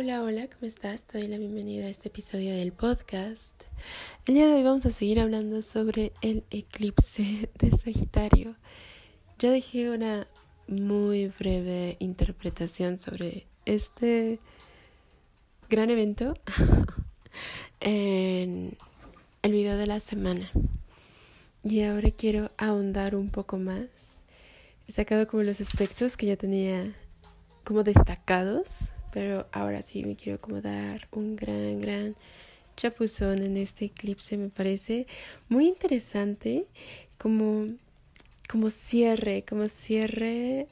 Hola, hola, ¿cómo estás? Te doy la bienvenida a este episodio del podcast. El día de hoy vamos a seguir hablando sobre el eclipse de Sagitario. Ya dejé una muy breve interpretación sobre este gran evento en el video de la semana. Y ahora quiero ahondar un poco más. He sacado como los aspectos que ya tenía como destacados, pero ahora sí me quiero como dar un gran, gran chapuzón en este eclipse. Me parece muy interesante como, como cierre, como cierre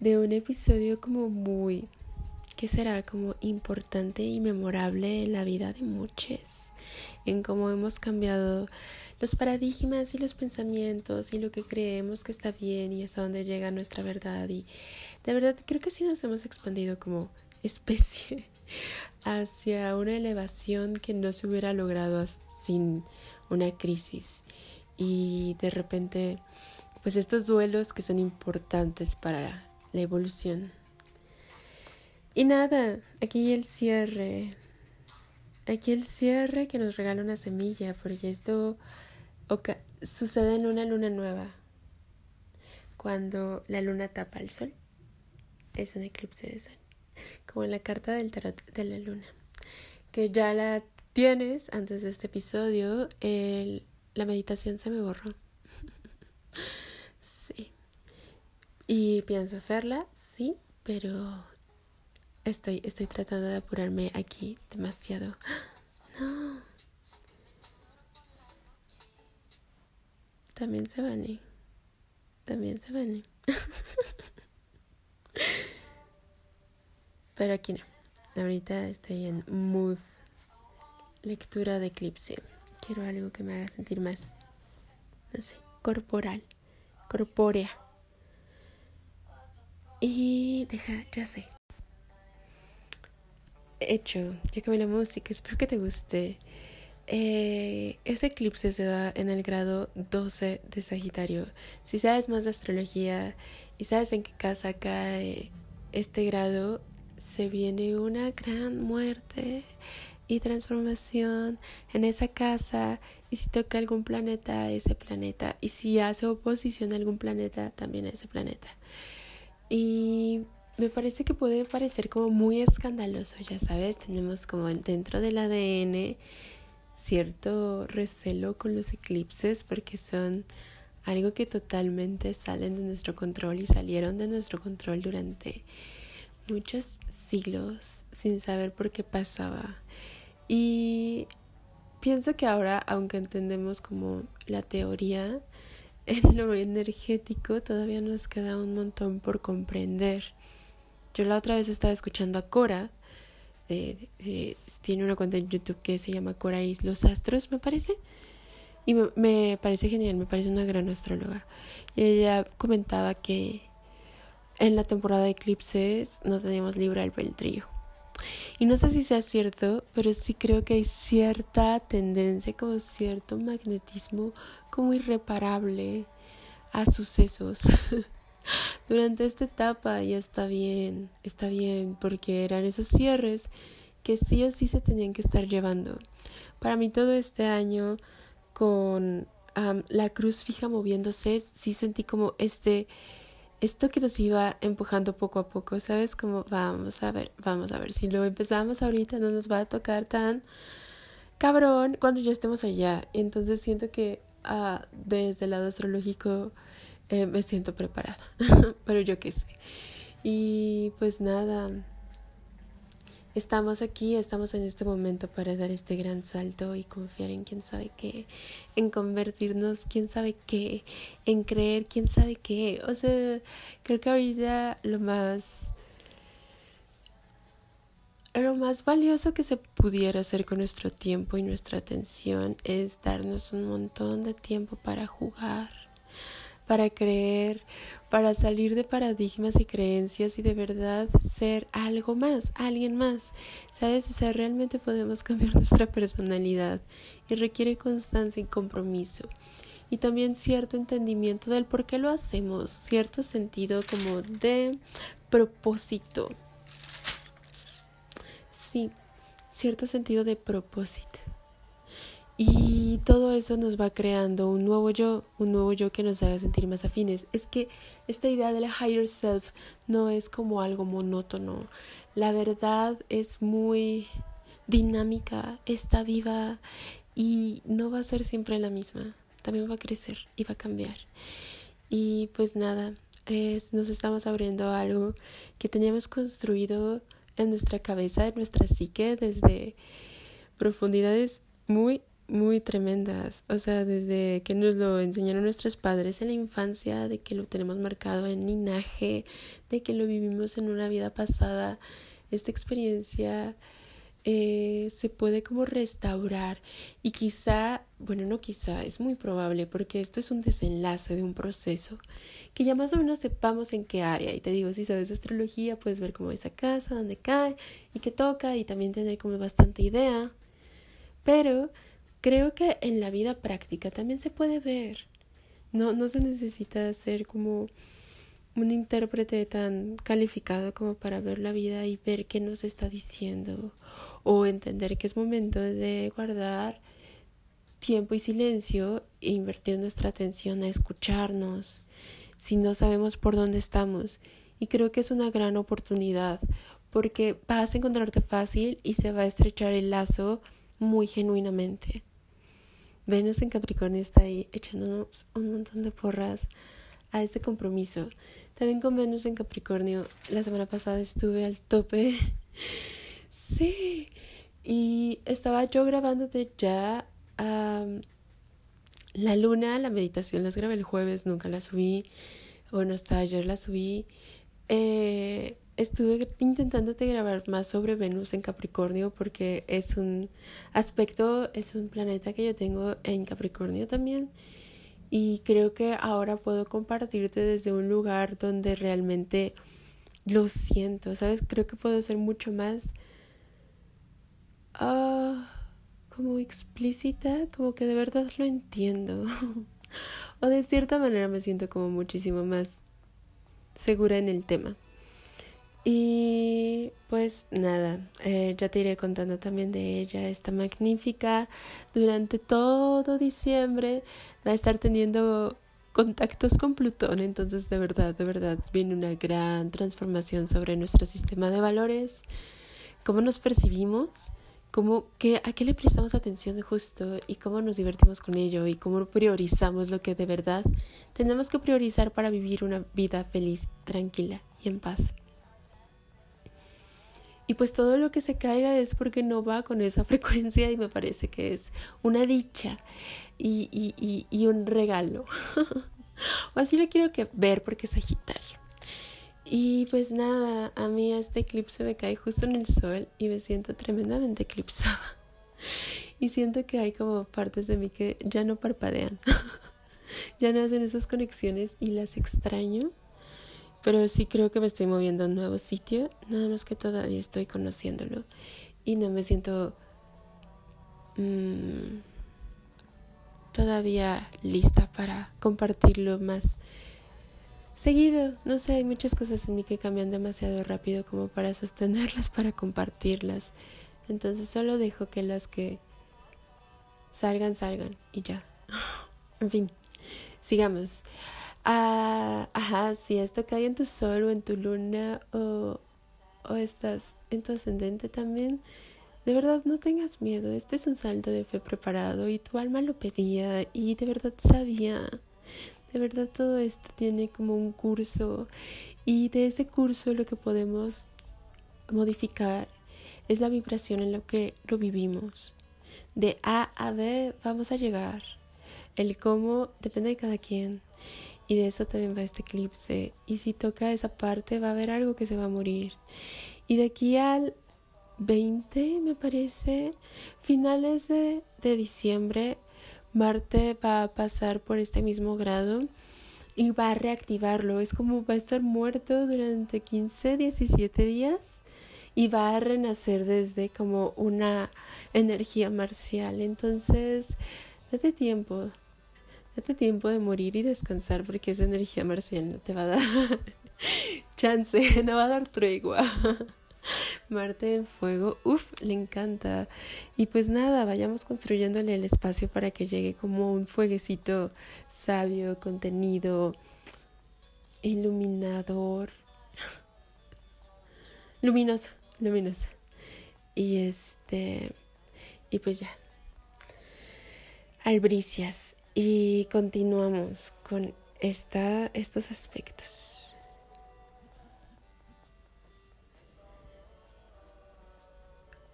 de un episodio como muy, que será como importante y memorable en la vida de muchos, en cómo hemos cambiado los paradigmas y los pensamientos y lo que creemos que está bien y hasta dónde llega nuestra verdad y de verdad creo que sí nos hemos expandido como especie hacia una elevación que no se hubiera logrado sin una crisis. Y de repente pues estos duelos que son importantes para la evolución. Y nada aquí el cierre. Aquí el cierre que nos regala una semilla porque esto sucede en una luna nueva, cuando la luna tapa el sol. Es un eclipse de sol, como en la carta del tarot de la luna, que ya la tienes antes de este episodio. El, la meditación se me borró. sí. Y pienso hacerla, sí, pero estoy, estoy tratando de apurarme aquí demasiado. No. También se vale. También se vale. Pero aquí no. Ahorita estoy en mood lectura de eclipse. Quiero algo que me haga sentir más, no sé, corporal, corpórea. Y deja, ya sé. Hecho, ya acabé la música, espero que te guste. Eh, ese eclipse se da en el grado 12 de Sagitario. Si sabes más de astrología y sabes en qué casa cae este grado, se viene una gran muerte y transformación en esa casa. Y si toca algún planeta, ese planeta. Y si hace oposición a algún planeta, también a ese planeta. Y me parece que puede parecer como muy escandaloso, ya sabes, tenemos como dentro del ADN cierto recelo con los eclipses porque son algo que totalmente salen de nuestro control y salieron de nuestro control durante muchos siglos sin saber por qué pasaba. Y pienso que ahora, aunque entendemos como la teoría, en lo energético todavía nos queda un montón por comprender. Yo la otra vez estaba escuchando a Cora tiene una cuenta en YouTube que se llama Coraís Los Astros, me parece. Y me, parece genial, me parece una gran astróloga. Y ella comentaba que en la temporada de eclipses no teníamos libre albedrío. Y no sé si sea cierto, pero sí creo que hay cierta tendencia, como cierto magnetismo como irreparable a sucesos. durante esta etapa ya está bien, está bien, porque eran esos cierres que sí o sí se tenían que estar llevando. Para mí todo este año con la cruz fija moviéndose, sí sentí como este, esto que nos iba empujando poco a poco, ¿sabes? Como vamos a ver, vamos a ver, si lo empezamos ahorita no nos va a tocar tan cabrón cuando ya estemos allá. Entonces siento que ah, desde el lado astrológico eh, me siento preparada, pero yo qué sé. Y pues nada, estamos aquí, estamos en este momento para dar este gran salto y confiar en quién sabe qué, en convertirnos quién sabe qué, en creer quién sabe qué. O sea, creo que ahorita lo más... Lo más valioso que se pudiera hacer con nuestro tiempo y nuestra atención es darnos un montón de tiempo para jugar para creer, para salir de paradigmas y creencias y de verdad ser algo más, alguien más. ¿Sabes? O sea, realmente podemos cambiar nuestra personalidad y requiere constancia y compromiso. Y también cierto entendimiento del por qué lo hacemos, cierto sentido como de propósito. sí, cierto sentido de propósito. Y todo eso nos va creando un nuevo yo, un nuevo yo que nos haga sentir más afines. Es que esta idea de la higher self no es como algo monótono. La verdad es muy dinámica, está viva y no va a ser siempre la misma. También va a crecer y va a cambiar. Y pues nada, nos estamos abriendo algo que teníamos construido en nuestra cabeza, en nuestra psique, desde profundidades muy muy tremendas, o sea, desde que nos lo enseñaron nuestros padres en la infancia, de que lo tenemos marcado en linaje, de que lo vivimos en una vida pasada, esta experiencia eh, se puede como restaurar y quizá, bueno, no quizá, es muy probable porque esto es un desenlace de un proceso que ya más o menos sepamos en qué área. Y te digo, si sabes astrología, puedes ver cómo esa casa, dónde cae y qué toca y también tener como bastante idea. Pero creo que en la vida práctica también se puede ver. No, no se necesita ser como un intérprete tan calificado como para ver la vida y ver qué nos está diciendo o entender que es momento de guardar tiempo y silencio e invertir nuestra atención a escucharnos si no sabemos por dónde estamos. Y creo que es una gran oportunidad porque vas a encontrarte fácil y se va a estrechar el lazo muy genuinamente. Venus en Capricornio está ahí echándonos un montón de porras a este compromiso. También con Venus en Capricornio, la semana pasada estuve al tope. sí. Y estaba yo grabándote ya la luna, la meditación las grabé el jueves, nunca la subí. Bueno, hasta ayer la subí. Eh, estuve intentándote grabar más sobre Venus en Capricornio porque es un aspecto, es un planeta que yo tengo en Capricornio también. Y creo que ahora puedo compartirte desde un lugar donde realmente lo siento, ¿sabes? Creo que puedo ser mucho más uh, como explícita, como que de verdad lo entiendo. o de cierta manera me siento como muchísimo más segura en el tema. Y pues nada, eh, ya te iré contando también de ella. Está magnífica. Durante todo diciembre va a estar teniendo contactos con Plutón. Entonces, de verdad, de verdad, viene una gran transformación sobre nuestro sistema de valores, cómo nos percibimos, cómo, qué, a qué le prestamos atención justo y cómo nos divertimos con ello y cómo priorizamos lo que de verdad tenemos que priorizar para vivir una vida feliz, tranquila y en paz. Y pues todo lo que se caiga es porque no va con esa frecuencia y me parece que es una dicha y, y, y, un regalo. o así lo quiero que ver porque es Sagitario. Y pues nada, a mí este eclipse me cae justo en el sol y me siento tremendamente eclipsada. Y siento que hay como partes de mí que ya no parpadean. ya no hacen esas conexiones y las extraño pero sí creo que me estoy moviendo a un nuevo sitio, nada más que todavía estoy conociéndolo y no me siento mmm, todavía lista para compartirlo más seguido. No sé, hay muchas cosas en mí que cambian demasiado rápido como para sostenerlas, para compartirlas. Entonces solo dejo que las que salgan, salgan y ya. en fin, sigamos. Ah, ajá, si esto cae en tu sol o en tu luna o, o estás en tu ascendente también, de verdad no tengas miedo. Este es un salto de fe preparado y tu alma lo pedía y de verdad sabía. De verdad todo esto tiene como un curso y de ese curso lo que podemos modificar es la vibración en lo que lo vivimos. De A a B vamos a llegar. El cómo depende de cada quien. Y de eso también va este eclipse. Y si toca esa parte va a haber algo que se va a morir. Y de aquí al 20, me parece, finales de, de diciembre, Marte va a pasar por este mismo grado y va a reactivarlo. Es como va a estar muerto durante 15, 17 días y va a renacer desde como una energía marcial. Entonces, date tiempo, Date tiempo de morir y descansar porque esa energía marcial no te va a dar chance, no va a dar tregua. Marte en fuego, uff, le encanta. Y pues nada, vayamos construyéndole el espacio para que llegue como un fueguecito sabio, contenido, iluminador, luminoso, luminoso. Y este, y pues ya, albricias. Y continuamos con esta, estos aspectos.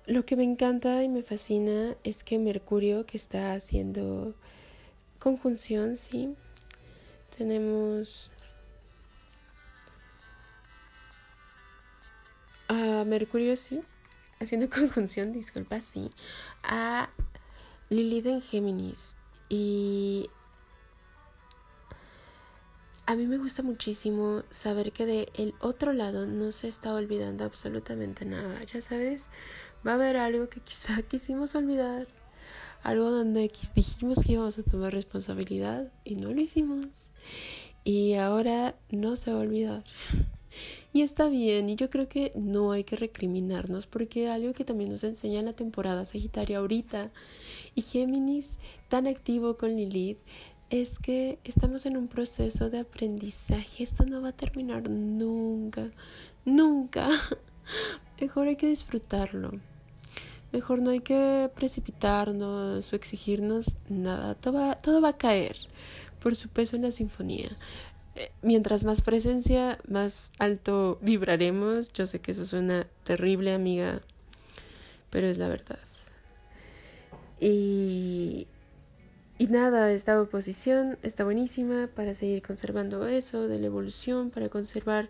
Lo que me encanta y me fascina es que Mercurio, que está haciendo conjunción, sí, tenemos a Mercurio, sí, haciendo conjunción, disculpa, sí, a Lilith en Géminis. Y a mí me gusta muchísimo saber que de el otro lado no se está olvidando absolutamente nada. Ya sabes, va a haber algo que quizá quisimos olvidar. Algo donde dijimos que íbamos a tomar responsabilidad y no lo hicimos. Y ahora no se va a olvidar. Y está bien, y yo creo que no hay que recriminarnos, porque algo que también nos enseña la temporada Sagitaria ahorita y Géminis tan activo con Lilith es que estamos en un proceso de aprendizaje. Esto no va a terminar nunca, nunca. Mejor hay que disfrutarlo. Mejor no hay que precipitarnos o exigirnos nada. Todo va, todo va a caer por su peso en la sinfonía. Eh, mientras más presencia, más alto vibraremos. Yo sé que eso suena terrible, amiga, pero es la verdad. Y, y nada, esta oposición está buenísima para seguir conservando eso de la evolución, para conservar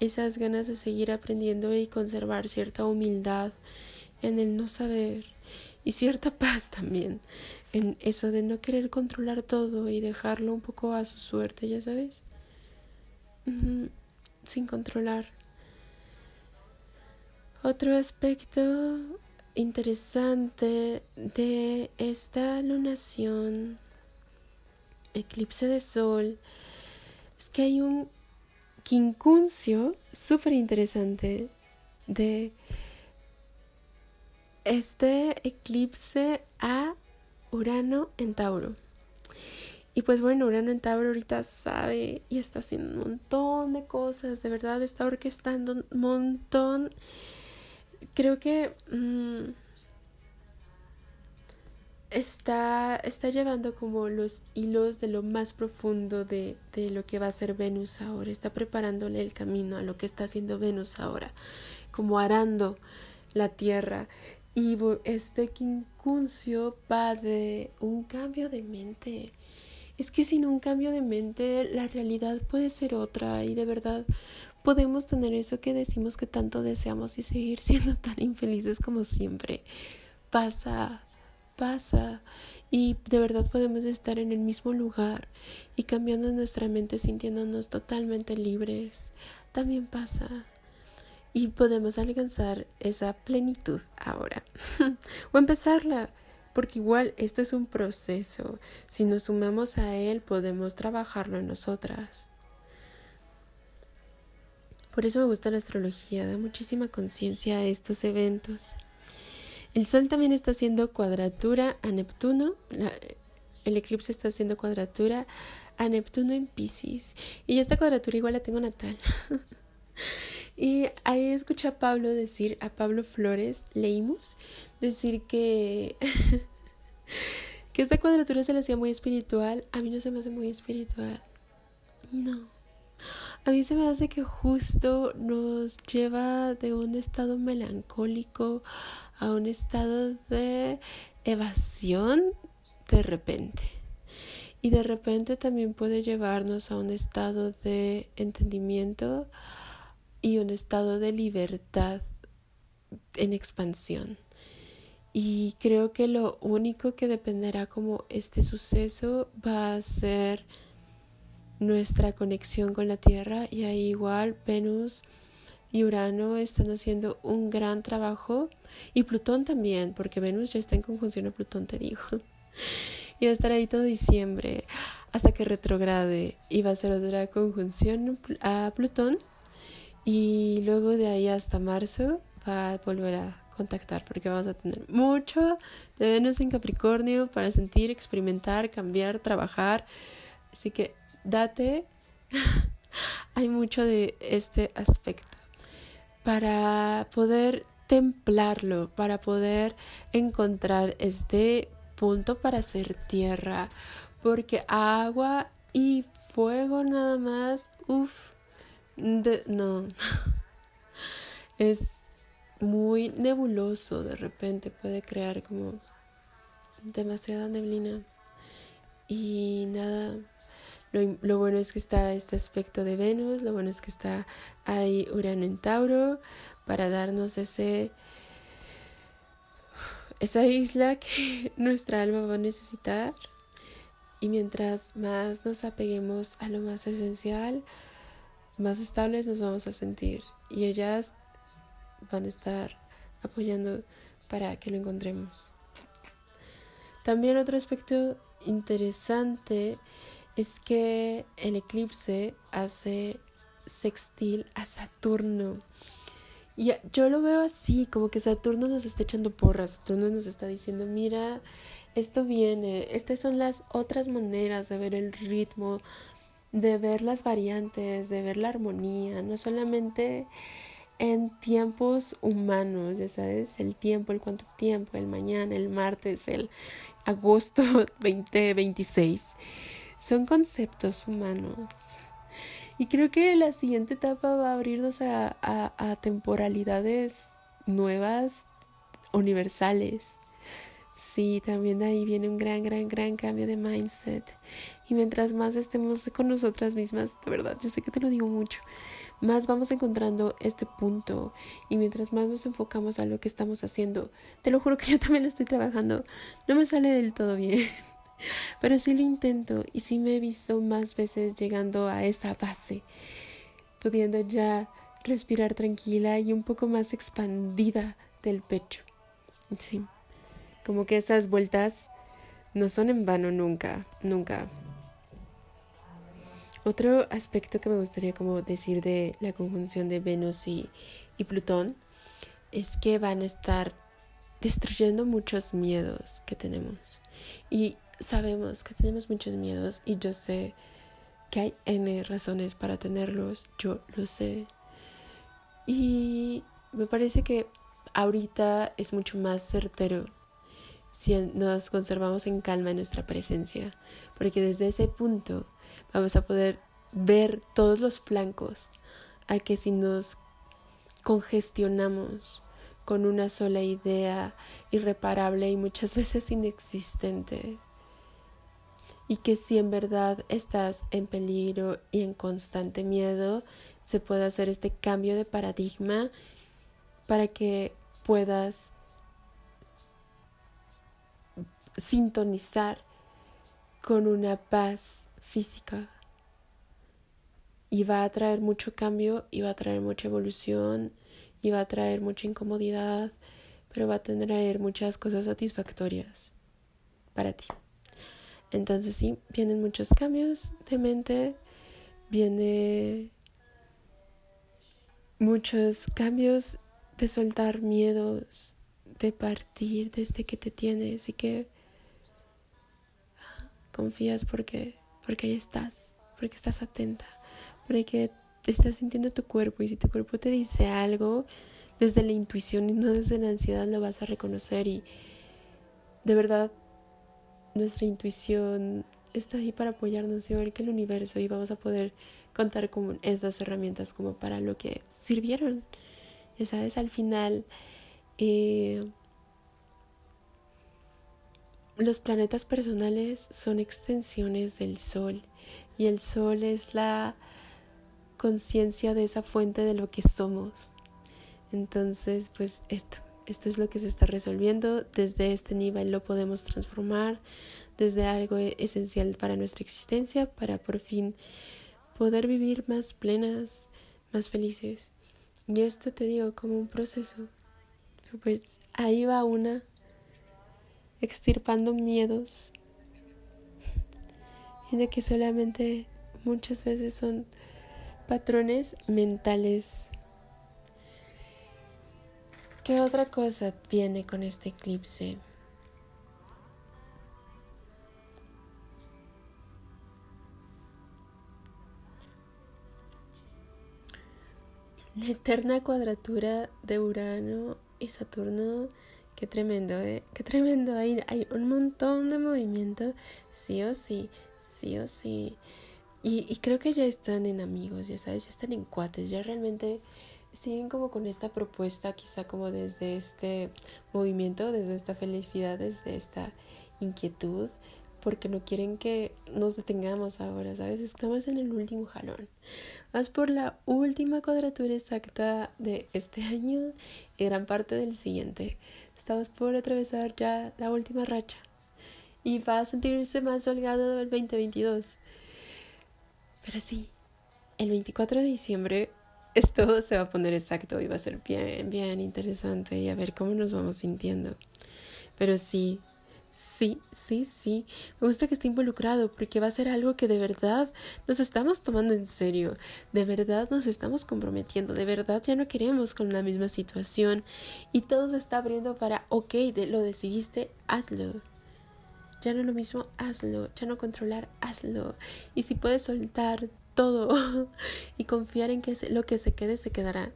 esas ganas de seguir aprendiendo y conservar cierta humildad en el no saber y cierta paz también en eso de no querer controlar todo y dejarlo un poco a su suerte, ya sabes sin controlar. Otro aspecto interesante de esta lunación, eclipse de sol, es que hay un quincuncio súper interesante de este eclipse a Urano en Tauro. Y pues bueno, Urano en Tauro ahorita sabe y está haciendo un montón de cosas, de verdad está orquestando un montón. Creo que mm, está, está llevando como los hilos de lo más profundo de, de lo que va a ser Venus ahora, está preparándole el camino a lo que está haciendo Venus ahora, como arando la tierra. Y este quincuncio va de un cambio de mente es que sin un cambio de mente la realidad puede ser otra y de verdad podemos tener eso que decimos que tanto deseamos y seguir siendo tan infelices como siempre. Pasa, pasa y de verdad podemos estar en el mismo lugar y cambiando nuestra mente sintiéndonos totalmente libres. También pasa. Y podemos alcanzar esa plenitud ahora. o empezarla porque igual esto es un proceso. Si nos sumamos a él, podemos trabajarlo en nosotras. Por eso me gusta la astrología, da muchísima conciencia a estos eventos. El Sol también está haciendo cuadratura a Neptuno. el eclipse está haciendo cuadratura a Neptuno en Pisces. Y esta cuadratura igual la tengo natal. y ahí escuché a Pablo decir, a Pablo Flores, leímos, decir que, que esta cuadratura se le hacía muy espiritual. A mí no se me hace muy espiritual. No. A mí se me hace que justo nos lleva de un estado melancólico a un estado de evasión de repente. Y de repente también puede llevarnos a un estado de entendimiento y un estado de libertad en expansión. Y creo que lo único que dependerá como este suceso va a ser nuestra conexión con la Tierra y ahí igual Venus y Urano están haciendo un gran trabajo y Plutón también, porque Venus ya está en conjunción a Plutón, te digo. Y va a estar ahí todo diciembre hasta que retrograde y va a ser otra conjunción a Plutón y luego de ahí hasta marzo va a volver a contactar porque vamos a tener mucho de Venus en Capricornio para sentir, experimentar, cambiar, trabajar. Así que date, hay mucho de este aspecto para poder templarlo, para poder encontrar este punto para hacer tierra, porque agua y fuego nada más, uff, no, es muy nebuloso de repente, puede crear como demasiada neblina y nada. Lo, lo, bueno es que está este aspecto de Venus, lo bueno es que está ahí Urano en Tauro para darnos ese esa isla que nuestra alma va a necesitar. Y mientras más nos apeguemos a lo más esencial, más estables nos vamos a sentir. Y ellas van a estar apoyando para que lo encontremos. También otro aspecto interesante es que el eclipse hace sextil a Saturno. Y yo lo veo así, como que Saturno nos está echando porras, Saturno nos está diciendo, mira, esto viene, estas son las otras maneras de ver el ritmo, de ver las variantes, de ver la armonía, no solamente en tiempos humanos, ya sabes, el tiempo, el cuánto tiempo, el mañana, el martes, el agosto 2026. Son conceptos humanos. Y creo que la siguiente etapa va a abrirnos a, a temporalidades nuevas, universales. Sí, también de ahí viene un gran, gran, gran cambio de mindset. Y mientras más estemos con nosotras mismas, de verdad, yo sé que te lo digo mucho, más vamos encontrando este punto y mientras más nos enfocamos a lo que estamos haciendo, te lo juro que yo también lo estoy trabajando, no me sale del todo bien, pero sí lo intento y sí me he visto más veces llegando a esa base, pudiendo ya respirar tranquila y un poco más expandida del pecho. Sí, como que esas vueltas no son en vano nunca, nunca. Otro aspecto que me gustaría como decir de la conjunción de Venus y, y Plutón es que van a estar destruyendo muchos miedos que tenemos. Y sabemos que tenemos muchos miedos y yo sé que hay N razones para tenerlos, yo lo sé. Y me parece que ahorita es mucho más certero si nos conservamos en calma en nuestra presencia, porque desde ese punto vamos a poder ver todos los flancos a que si nos congestionamos con una sola idea irreparable y muchas veces inexistente, y que si en verdad estás en peligro y en constante miedo, se puede hacer este cambio de paradigma para que puedas sintonizar con una paz física y va a traer mucho cambio y va a traer mucha evolución y va a traer mucha incomodidad, pero va a traer muchas cosas satisfactorias para ti. Entonces sí, vienen muchos cambios de mente, viene muchos cambios de soltar miedos, de partir desde que te tienes y que confías porque, porque ahí estás, porque estás atenta, porque estás sintiendo tu cuerpo y si tu cuerpo te dice algo desde la intuición y no desde la ansiedad lo vas a reconocer y de verdad nuestra intuición está ahí para apoyarnos igual que el universo y vamos a poder contar con estas herramientas como para lo que sirvieron. Ya sabes, al final eh, los planetas personales son extensiones del Sol y el Sol es la conciencia de esa fuente de lo que somos. Entonces, pues esto, esto es lo que se está resolviendo. Desde este nivel lo podemos transformar desde algo esencial para nuestra existencia, para por fin poder vivir más plenas, más felices. Y esto te digo como un proceso. Pues ahí va una extirpando miedos y de que solamente muchas veces son patrones mentales ¿Qué otra cosa viene con este eclipse? La eterna cuadratura de Urano y Saturno. Qué tremendo, ¿eh? Qué tremendo. Hay, hay un montón de movimiento. Sí o sí, sí o sí. Y creo que ya están en amigos, ya sabes, ya están en cuates. Ya realmente siguen como con esta propuesta, quizá como desde este movimiento, desde esta felicidad, desde esta inquietud porque no quieren que nos detengamos ahora, ¿sabes? Estamos en el último jalón. Vas por la última cuadratura exacta de este año y gran parte del siguiente. Estamos por atravesar ya la última racha y va a sentirse más holgado del 2022. Pero sí, el 24 de diciembre esto se va a poner exacto y va a ser bien, bien interesante y a ver cómo nos vamos sintiendo. Pero sí, Sí, sí, sí. Me gusta que esté involucrado porque va a ser algo que de verdad nos estamos tomando en serio. De verdad nos estamos comprometiendo. De verdad ya no queremos con la misma situación. Y todo se está abriendo para, ok, lo decidiste, hazlo. Ya no lo mismo, hazlo. Ya no controlar, hazlo. Y si puedes soltar todo y confiar en que lo que se quede, se quedará,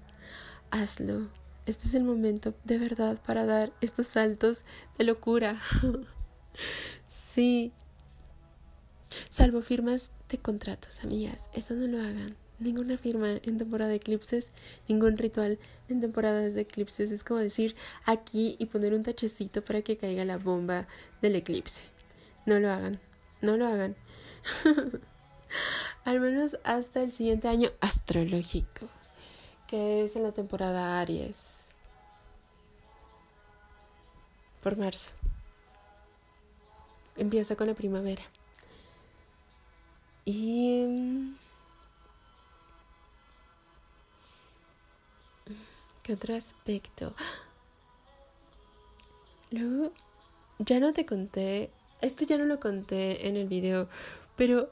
hazlo. Este es el momento de verdad para dar estos saltos de locura. sí. Salvo firmas de contratos, amigas. Eso no lo hagan. Ninguna firma en temporada de eclipses, ningún ritual en temporadas de eclipses. Es como decir aquí y poner un tachecito para que caiga la bomba del eclipse. No lo hagan. No lo hagan. Al menos hasta el siguiente año astrológico que es en la temporada Aries. Por marzo. Empieza con la primavera. Y... Mm, ¿Qué otro aspecto? Luego, ya no te conté, esto ya no lo conté en el video, pero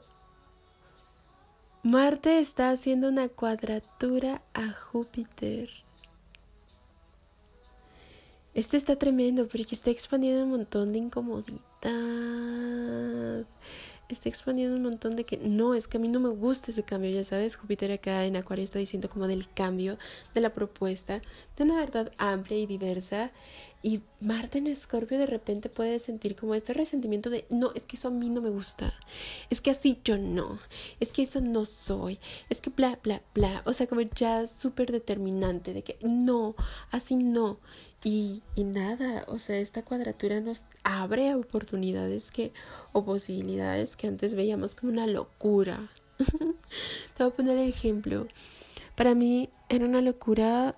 Marte está haciendo una cuadratura a Júpiter. Este está tremendo porque está expandiendo un montón de incomodidad. Está expandiendo un montón de que no, es que a mí no me gusta ese cambio, ya sabes, Júpiter acá en Acuario está diciendo como del cambio, de la propuesta, de una verdad amplia y diversa. Y Marte en Escorpio de repente puede sentir como este resentimiento de, no, es que eso a mí no me gusta, es que así yo no, es que eso no soy, es que bla, bla, bla, o sea, como ya súper determinante de que no, así no. Y, y nada, o sea, esta cuadratura nos abre oportunidades que, o posibilidades que antes veíamos como una locura. Te voy a poner el ejemplo. Para mí era una locura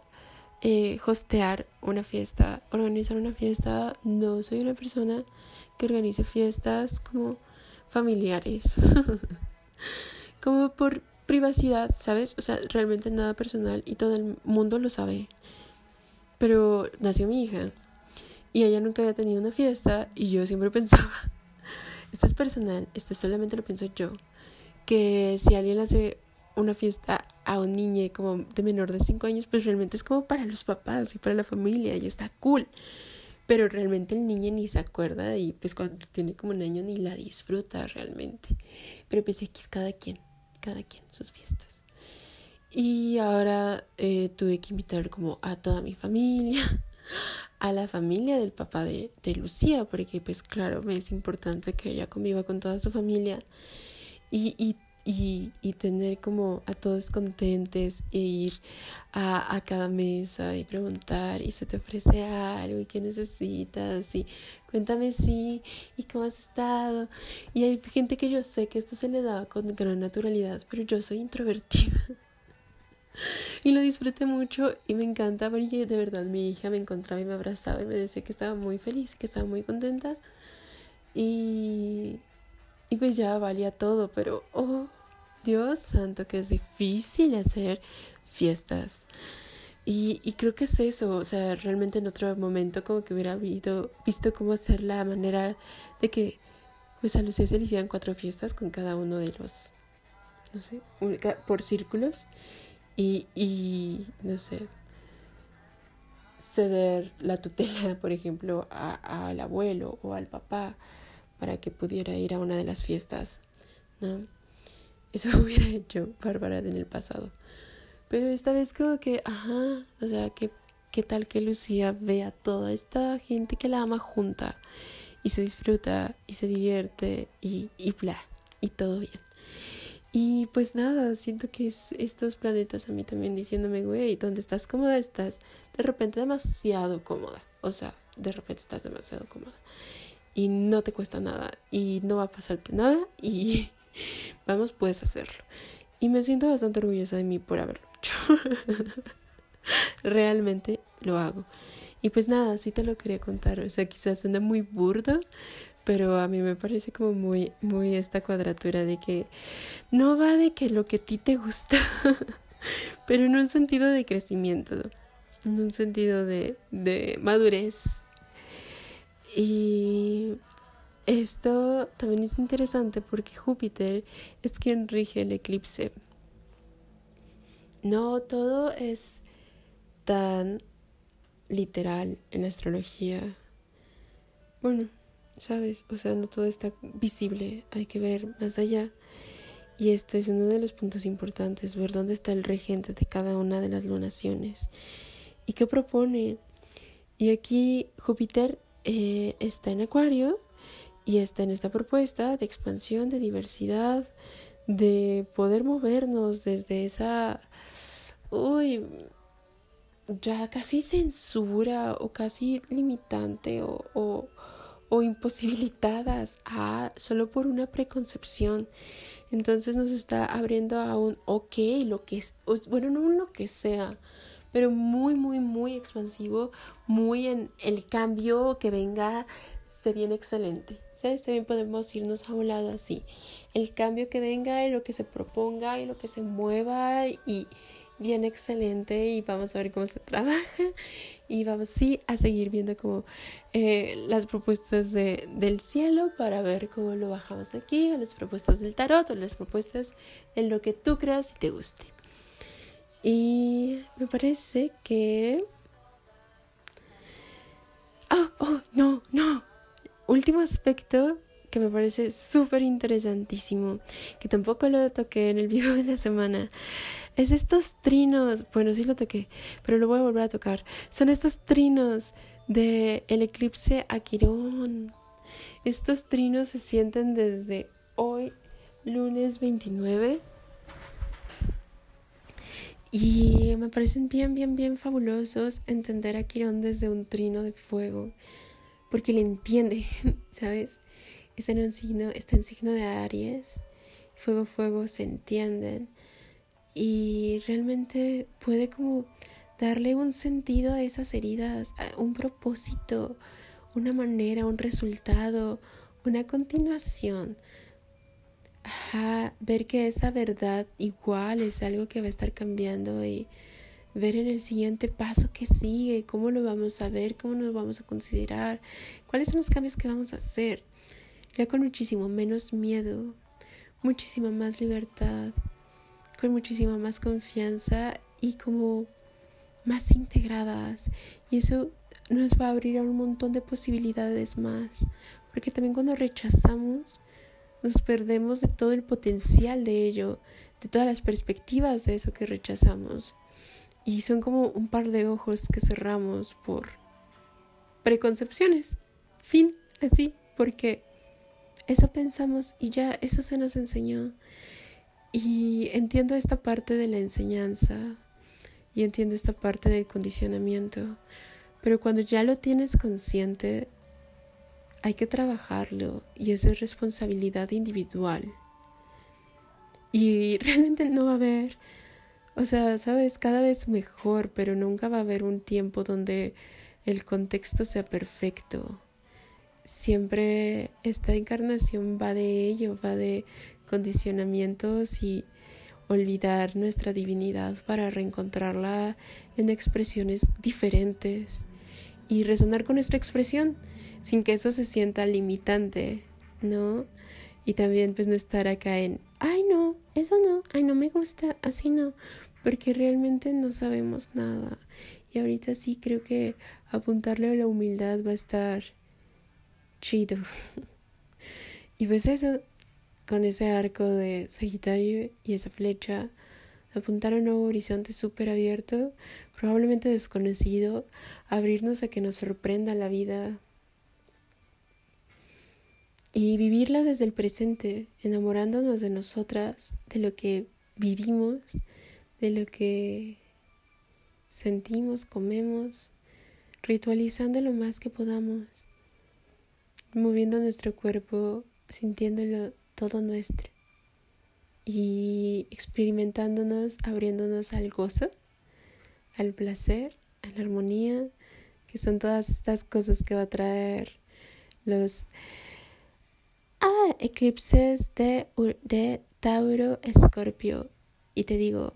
eh, hostear una fiesta, organizar una fiesta. No soy una persona que organice fiestas como familiares, como por privacidad, ¿sabes? O sea, realmente nada personal y todo el mundo lo sabe. Pero nació mi hija y ella nunca había tenido una fiesta y yo siempre pensaba, esto es personal, esto solamente lo pienso yo, que si alguien hace una fiesta a un niño como de menor de 5 años, pues realmente es como para los papás y para la familia y está cool. Pero realmente el niño ni se acuerda y pues cuando tiene como un año ni la disfruta realmente. Pero pues aquí es cada quien, cada quien sus fiestas. Y ahora eh, tuve que invitar como a toda mi familia, a la familia del papá de, de Lucía, porque pues claro, me es importante que ella conviva con toda su familia. Y, y y, y, tener como a todos contentes e ir a, a, cada mesa y preguntar y se te ofrece algo y qué necesitas y cuéntame sí y cómo has estado y hay gente que yo sé que esto se le da con gran naturalidad pero yo soy introvertida y lo disfruté mucho y me encanta porque de verdad mi hija me encontraba y me abrazaba y me decía que estaba muy feliz que estaba muy contenta y y pues ya valía todo, pero oh, Dios santo, que es difícil hacer fiestas. Y, y, creo que es eso, o sea, realmente en otro momento como que hubiera habido, visto cómo hacer la manera de que pues a Lucía se le hicieran cuatro fiestas con cada uno de los, no sé, por círculos. Y, y no sé, ceder la tutela, por ejemplo, al abuelo o al papá para que pudiera ir a una de las fiestas, ¿no? Eso hubiera hecho Bárbara en el pasado. Pero esta vez como que, ajá, o sea, que qué tal que Lucía vea toda esta gente que la ama junta y se disfruta y se divierte y, y bla, y todo bien. Y pues nada, siento que es estos planetas a mí también diciéndome, güey, ¿dónde estás cómoda? Estás de repente demasiado cómoda. O sea, de repente estás demasiado cómoda. Y no te cuesta nada. Y no va a pasarte nada. Y vamos, puedes hacerlo. Y me siento bastante orgullosa de mí por haberlo hecho. Realmente lo hago. Y pues nada, sí te lo quería contar. O sea, quizás suena muy burdo, pero a mí me parece como muy, muy esta cuadratura de que no va de que lo que a ti te gusta, pero en un sentido de crecimiento, en un sentido de, de madurez. Y esto también es interesante porque Júpiter es quien rige el eclipse. No todo es tan literal en astrología. Bueno, ¿sabes? O sea, no todo está visible, hay que ver más allá. Y esto es uno de los puntos importantes, ver dónde está el regente de cada una de las lunaciones y qué propone. Y aquí Júpiter eh, está en Acuario y está en esta propuesta de expansión, de diversidad, de poder movernos desde esa, uy, ya casi censura o casi limitante o o imposibilitadas a solo por una preconcepción. Entonces nos está abriendo a un ok, lo que es, bueno, no lo que sea, pero muy, muy, muy expansivo, muy en el cambio que venga, se viene excelente. ¿Sabes? También podemos irnos a un lado así. El cambio que venga y lo que se proponga y lo que se mueva y bien excelente y vamos a ver cómo se trabaja y vamos sí a seguir viendo como eh, las propuestas de, del cielo para ver cómo lo bajamos aquí, o las propuestas del tarot o las propuestas en lo que tú creas y te guste. Y me parece que... Oh, oh, no, no. Último aspecto que me parece súper interesantísimo, que tampoco lo toqué en el video de la semana, es estos trinos, bueno, sí lo toqué, pero lo voy a volver a tocar. Son estos trinos de el eclipse a Quirón. Estos trinos se sienten desde hoy, lunes 29. Y me parecen bien, bien, bien fabulosos entender a Quirón desde un trino de fuego, porque le entiende, ¿sabes? Está en un signo, está en signo de Aries. Fuego, fuego, se entienden y realmente puede como darle un sentido a esas heridas, un propósito, una manera, un resultado, una continuación. ver que esa verdad igual es algo que va a estar cambiando y ver en el siguiente paso que sigue, cómo lo vamos a ver, cómo nos vamos a considerar, cuáles son los cambios que vamos a hacer. Ya con muchísimo menos miedo, muchísima más libertad, con muchísima más confianza y como más integradas. Y eso nos va a abrir a un montón de posibilidades más. Porque también cuando rechazamos, nos perdemos de todo el potencial de ello, de todas las perspectivas de eso que rechazamos. Y son como un par de ojos que cerramos por preconcepciones. Fin, así, porque eso pensamos y ya eso se nos enseñó. Y entiendo esta parte de la enseñanza y entiendo esta parte del condicionamiento, pero cuando ya lo tienes consciente, hay que trabajarlo y eso es responsabilidad individual. Y realmente no va a haber, o sea, sabes, cada vez mejor, pero nunca va a haber un tiempo donde el contexto sea perfecto. Siempre esta encarnación va de ello, va de condicionamientos y olvidar nuestra divinidad para reencontrarla en expresiones diferentes y resonar con nuestra expresión sin que eso se sienta limitante, ¿no? Y también pues no estar acá en, ay no, eso no, ay no me gusta, así no, porque realmente no sabemos nada Y ahorita sí creo que apuntarle a la humildad va a estar chido. y pues eso, con ese arco de Sagitario y esa flecha, apuntar a un nuevo horizonte súper abierto, probablemente desconocido, abrirnos a que nos sorprenda la vida y vivirla desde el presente, enamorándonos de nosotras, de lo que vivimos, de lo que sentimos, comemos, ritualizando lo más que podamos, moviendo nuestro cuerpo, sintiéndolo todo nuestro y experimentándonos, abriéndonos al gozo, al placer, a la armonía, que son todas estas cosas que va a traer los ah, eclipses de, de Tauro Escorpio. Y te digo,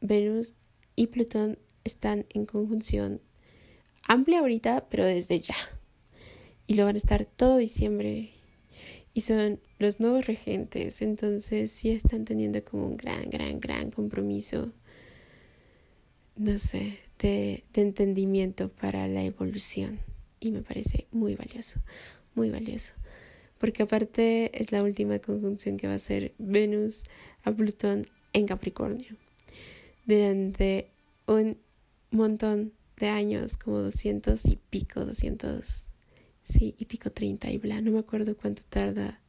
Venus y Plutón están en conjunción amplia ahorita, pero desde ya. Y lo van a estar todo diciembre. Y son los nuevos regentes, entonces sí están teniendo como un gran, gran, gran compromiso, no sé, de, de entendimiento para la evolución. Y me parece muy valioso, muy valioso. Porque aparte es la última conjunción que va a ser Venus a Plutón en Capricornio. Durante un montón de años, como doscientos y pico, doscientos, sí, y pico treinta y bla, no me acuerdo cuánto tarda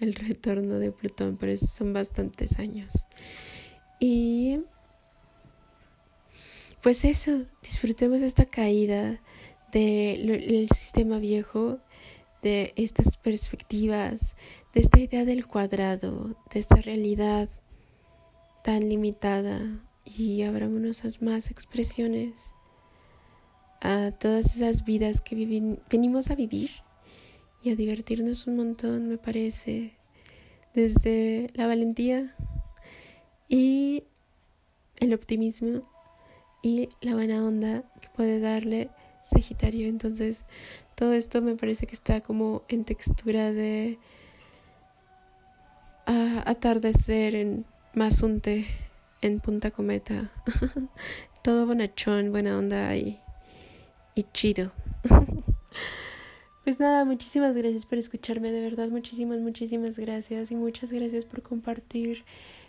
el retorno de Plutón, pero son bastantes años. Y pues eso, disfrutemos esta caída del sistema viejo, de estas perspectivas, de esta idea del cuadrado, de esta realidad tan limitada y abrámonos a más expresiones, a todas esas vidas que venimos a vivir y a divertirnos un montón, me parece, desde la valentía y el optimismo y la buena onda que puede darle Sagitario. Entonces, todo esto me parece que está como en textura de atardecer en Mazunte en Punta Cometa. Todo bonachón, buena onda y, y chido. pues nada, muchísimas gracias por escucharme, de verdad, muchísimas, muchísimas gracias y muchas gracias por compartir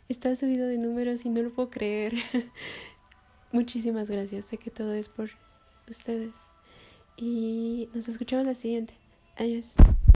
esta subida de números y no lo puedo creer. muchísimas gracias, sé que todo es por ustedes. Y nos escuchamos la siguiente. Adiós.